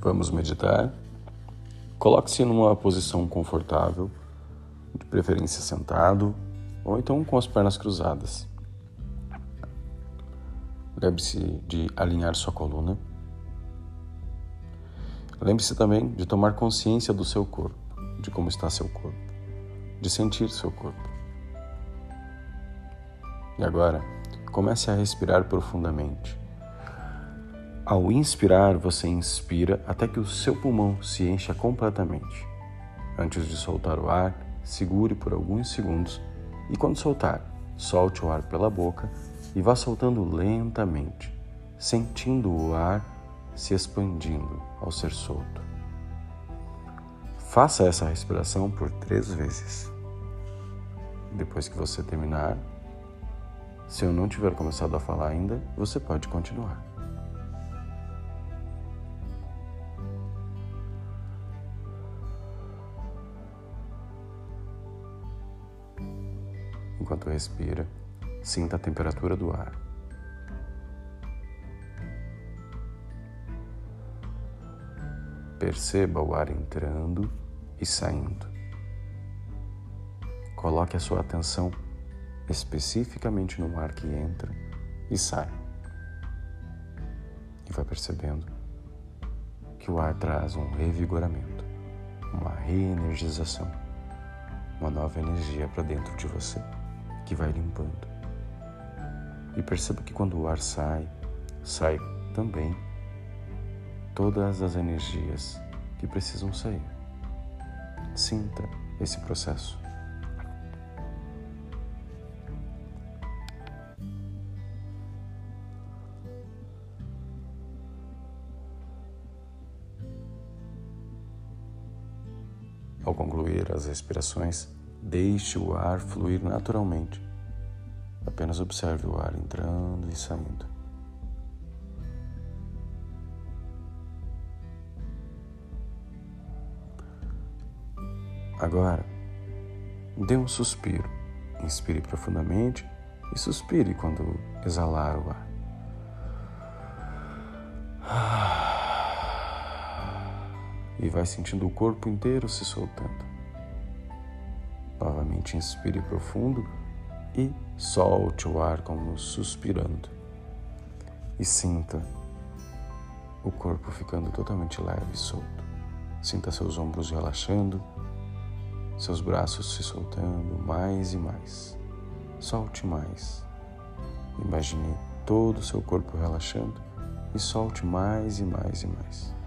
Vamos meditar. Coloque-se numa posição confortável, de preferência sentado ou então com as pernas cruzadas. Lembre-se de alinhar sua coluna. Lembre-se também de tomar consciência do seu corpo, de como está seu corpo, de sentir seu corpo. E agora, comece a respirar profundamente ao inspirar, você inspira até que o seu pulmão se encha completamente. Antes de soltar o ar, segure por alguns segundos e, quando soltar, solte o ar pela boca e vá soltando lentamente, sentindo o ar se expandindo ao ser solto. Faça essa respiração por três vezes. Depois que você terminar, se eu não tiver começado a falar ainda, você pode continuar. Enquanto respira, sinta a temperatura do ar. Perceba o ar entrando e saindo. Coloque a sua atenção especificamente no ar que entra e sai. E vai percebendo que o ar traz um revigoramento, uma reenergização, uma nova energia para dentro de você que vai limpando. E perceba que quando o ar sai, sai também todas as energias que precisam sair. Sinta esse processo. Ao concluir as respirações, Deixe o ar fluir naturalmente. Apenas observe o ar entrando e saindo. Agora, dê um suspiro. Inspire profundamente e suspire quando exalar o ar. E vai sentindo o corpo inteiro se soltando. Novamente inspire profundo e solte o ar como suspirando. E sinta o corpo ficando totalmente leve e solto. Sinta seus ombros relaxando, seus braços se soltando mais e mais. Solte mais. Imagine todo o seu corpo relaxando e solte mais e mais e mais.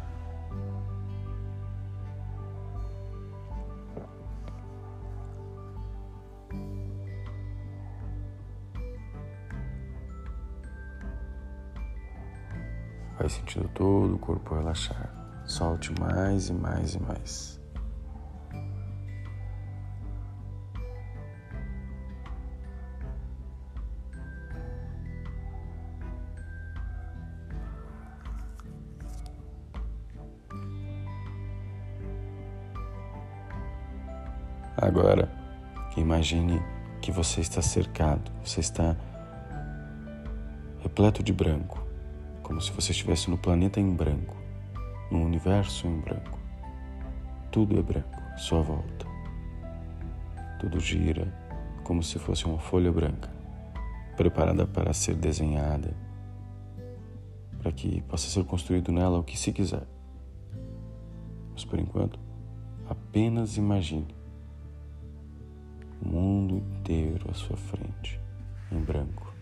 Sentindo todo o corpo relaxar. Solte mais e mais e mais. Agora, imagine que você está cercado, você está repleto de branco como se você estivesse no planeta em branco, no universo em branco. Tudo é branco, sua volta. Tudo gira como se fosse uma folha branca, preparada para ser desenhada, para que possa ser construído nela o que se quiser. Mas por enquanto, apenas imagine o mundo inteiro à sua frente, em branco,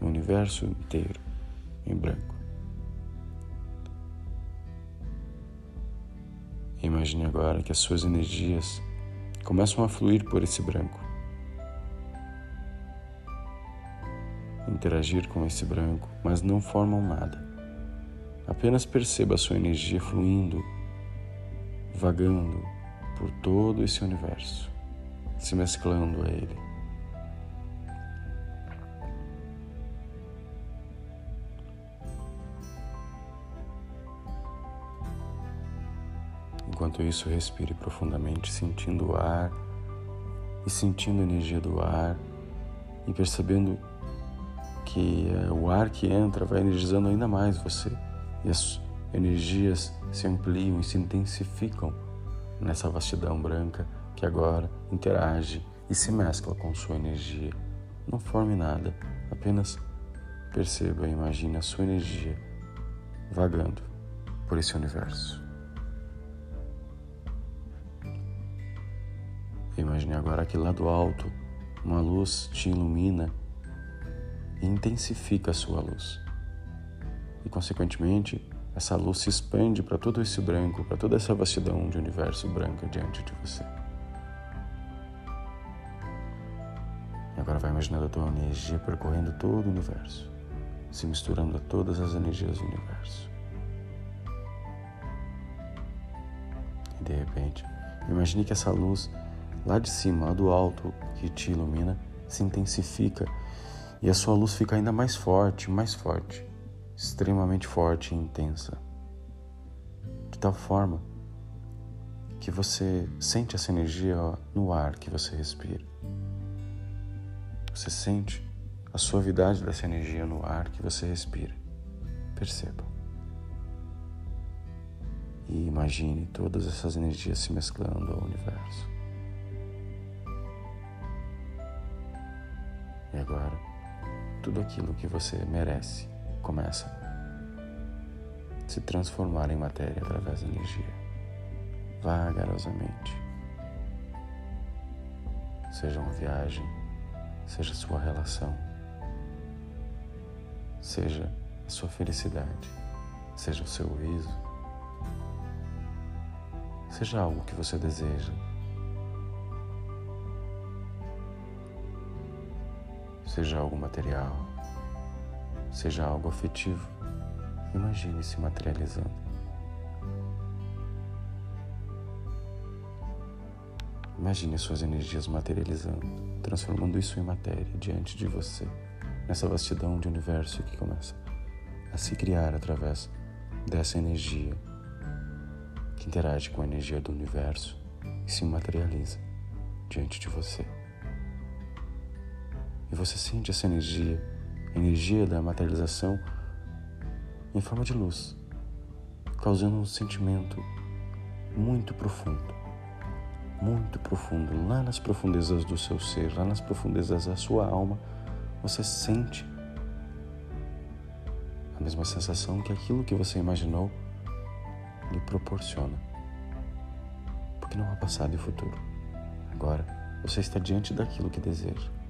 o universo inteiro em branco. Imagine agora que as suas energias começam a fluir por esse branco. Interagir com esse branco, mas não formam nada. Apenas perceba a sua energia fluindo, vagando por todo esse universo, se mesclando a ele. Enquanto isso, respire profundamente, sentindo o ar e sentindo a energia do ar e percebendo que é, o ar que entra vai energizando ainda mais você e as energias se ampliam e se intensificam nessa vastidão branca que agora interage e se mescla com sua energia. Não forme nada, apenas perceba e imagine a sua energia vagando por esse universo. Imagine agora que lá do alto uma luz te ilumina e intensifica a sua luz. E, consequentemente, essa luz se expande para todo esse branco, para toda essa vastidão de universo branco diante de você. E agora vai imaginando a tua energia percorrendo todo o universo, se misturando a todas as energias do universo. E de repente, imagine que essa luz lá de cima, do alto, que te ilumina, se intensifica e a sua luz fica ainda mais forte, mais forte, extremamente forte e intensa. De tal forma que você sente essa energia no ar que você respira. Você sente a suavidade dessa energia no ar que você respira. Perceba. E imagine todas essas energias se mesclando ao universo. E agora, tudo aquilo que você merece começa a se transformar em matéria através da energia, vagarosamente. Seja uma viagem, seja sua relação, seja a sua felicidade, seja o seu riso, seja algo que você deseja seja algo material, seja algo afetivo. Imagine se materializando. Imagine suas energias materializando, transformando isso em matéria diante de você, nessa vastidão de universo que começa a se criar através dessa energia que interage com a energia do universo e se materializa diante de você. E você sente essa energia, energia da materialização, em forma de luz, causando um sentimento muito profundo, muito profundo, lá nas profundezas do seu ser, lá nas profundezas da sua alma, você sente a mesma sensação que aquilo que você imaginou lhe proporciona. Porque não há passado e futuro. Agora, você está diante daquilo que deseja.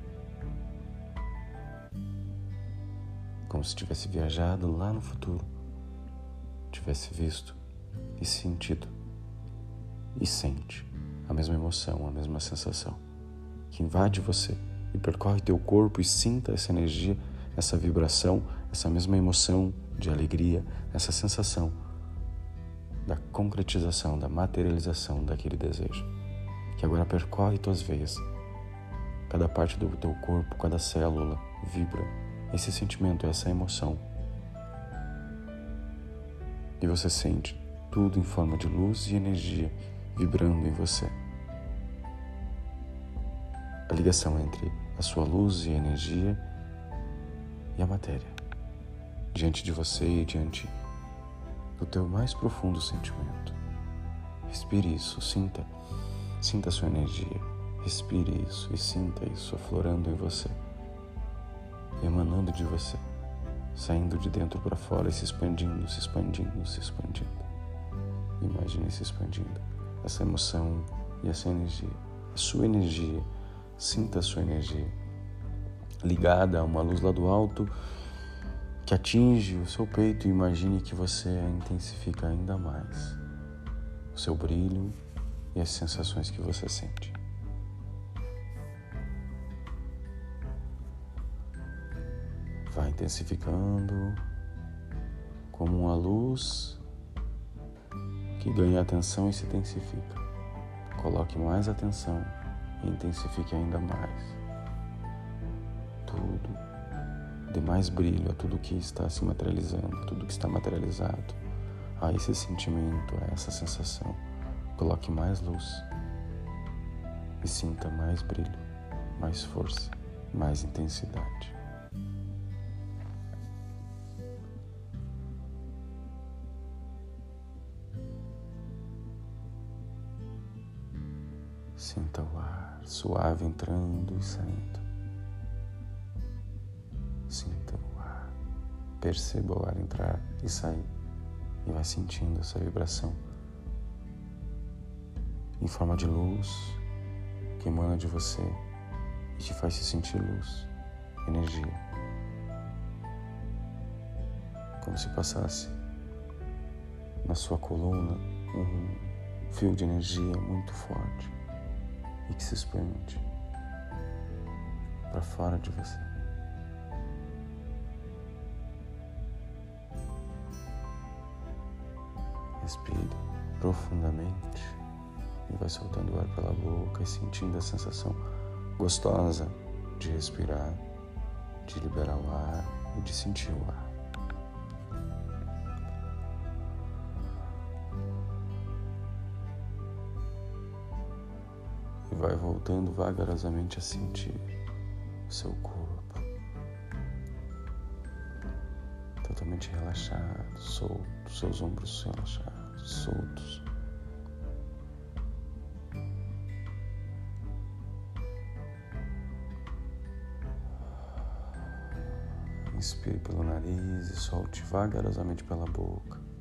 Como se tivesse viajado lá no futuro, tivesse visto e sentido e sente a mesma emoção, a mesma sensação que invade você e percorre teu corpo e sinta essa energia, essa vibração, essa mesma emoção de alegria, essa sensação da concretização, da materialização daquele desejo, que agora percorre tuas veias. Cada parte do teu corpo, cada célula vibra esse sentimento, essa emoção. E você sente tudo em forma de luz e energia vibrando em você. A ligação entre a sua luz e energia e a matéria, diante de você e diante do teu mais profundo sentimento. Respire isso, sinta, sinta a sua energia. Respire isso e sinta isso aflorando em você emanando de você, saindo de dentro para fora e se expandindo, se expandindo, se expandindo. Imagine se expandindo essa emoção e essa energia, a sua energia, sinta a sua energia ligada a uma luz lá do alto que atinge o seu peito e imagine que você a intensifica ainda mais o seu brilho e as sensações que você sente. Vai intensificando como uma luz que ganha atenção e se intensifica. Coloque mais atenção e intensifique ainda mais. Tudo. Dê mais brilho a tudo que está se materializando, a tudo que está materializado, a esse sentimento, a essa sensação. Coloque mais luz e sinta mais brilho, mais força, mais intensidade. Suave entrando e saindo. Sinta o ar. Perceba o ar entrar e sair. E vai sentindo essa vibração em forma de luz que emana de você e te faz se sentir luz, energia. Como se passasse na sua coluna um fio de energia muito forte e que se expande para fora de você. Respire profundamente e vai soltando o ar pela boca e sentindo a sensação gostosa de respirar, de liberar o ar e de sentir o ar. E vai voltando vagarosamente a sentir o seu corpo totalmente relaxado, solto, seus ombros relaxados, soltos. Inspire pelo nariz e solte vagarosamente pela boca.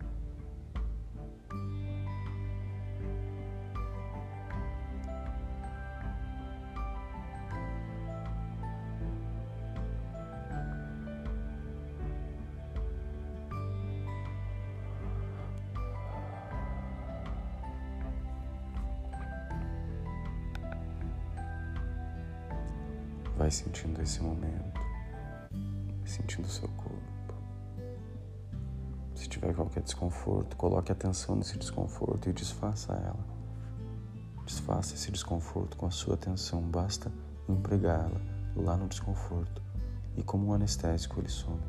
Vai sentindo esse momento sentindo o seu corpo. Se tiver qualquer desconforto, coloque atenção nesse desconforto e desfaça ela. Desfaça esse desconforto com a sua atenção, basta empregá-la lá no desconforto e como um anestésico ele some.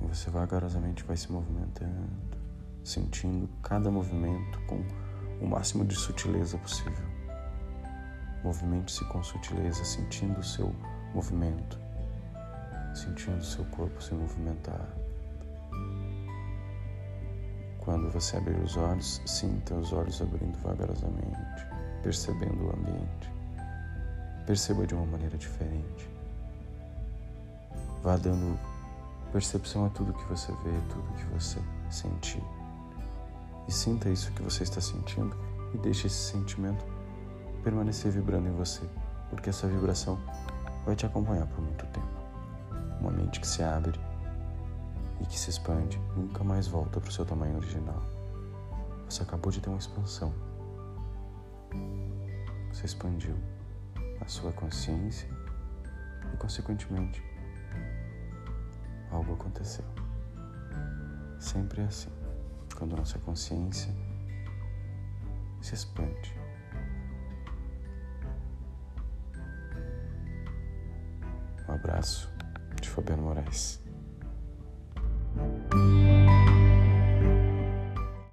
E você vagarosamente vai se movimentando, sentindo cada movimento com o máximo de sutileza possível. Movimente-se com sutileza, sentindo o seu movimento, sentindo o seu corpo se movimentar. Quando você abrir os olhos, sinta os olhos abrindo vagarosamente, percebendo o ambiente. Perceba de uma maneira diferente. Vá dando percepção a tudo que você vê, tudo que você sentir. E sinta isso que você está sentindo e deixe esse sentimento permanecer vibrando em você, porque essa vibração vai te acompanhar por muito tempo. Uma mente que se abre e que se expande nunca mais volta para o seu tamanho original. Você acabou de ter uma expansão. Você expandiu a sua consciência e, consequentemente, algo aconteceu. Sempre é assim, quando nossa consciência se expande abraço de Fabiano Moraes.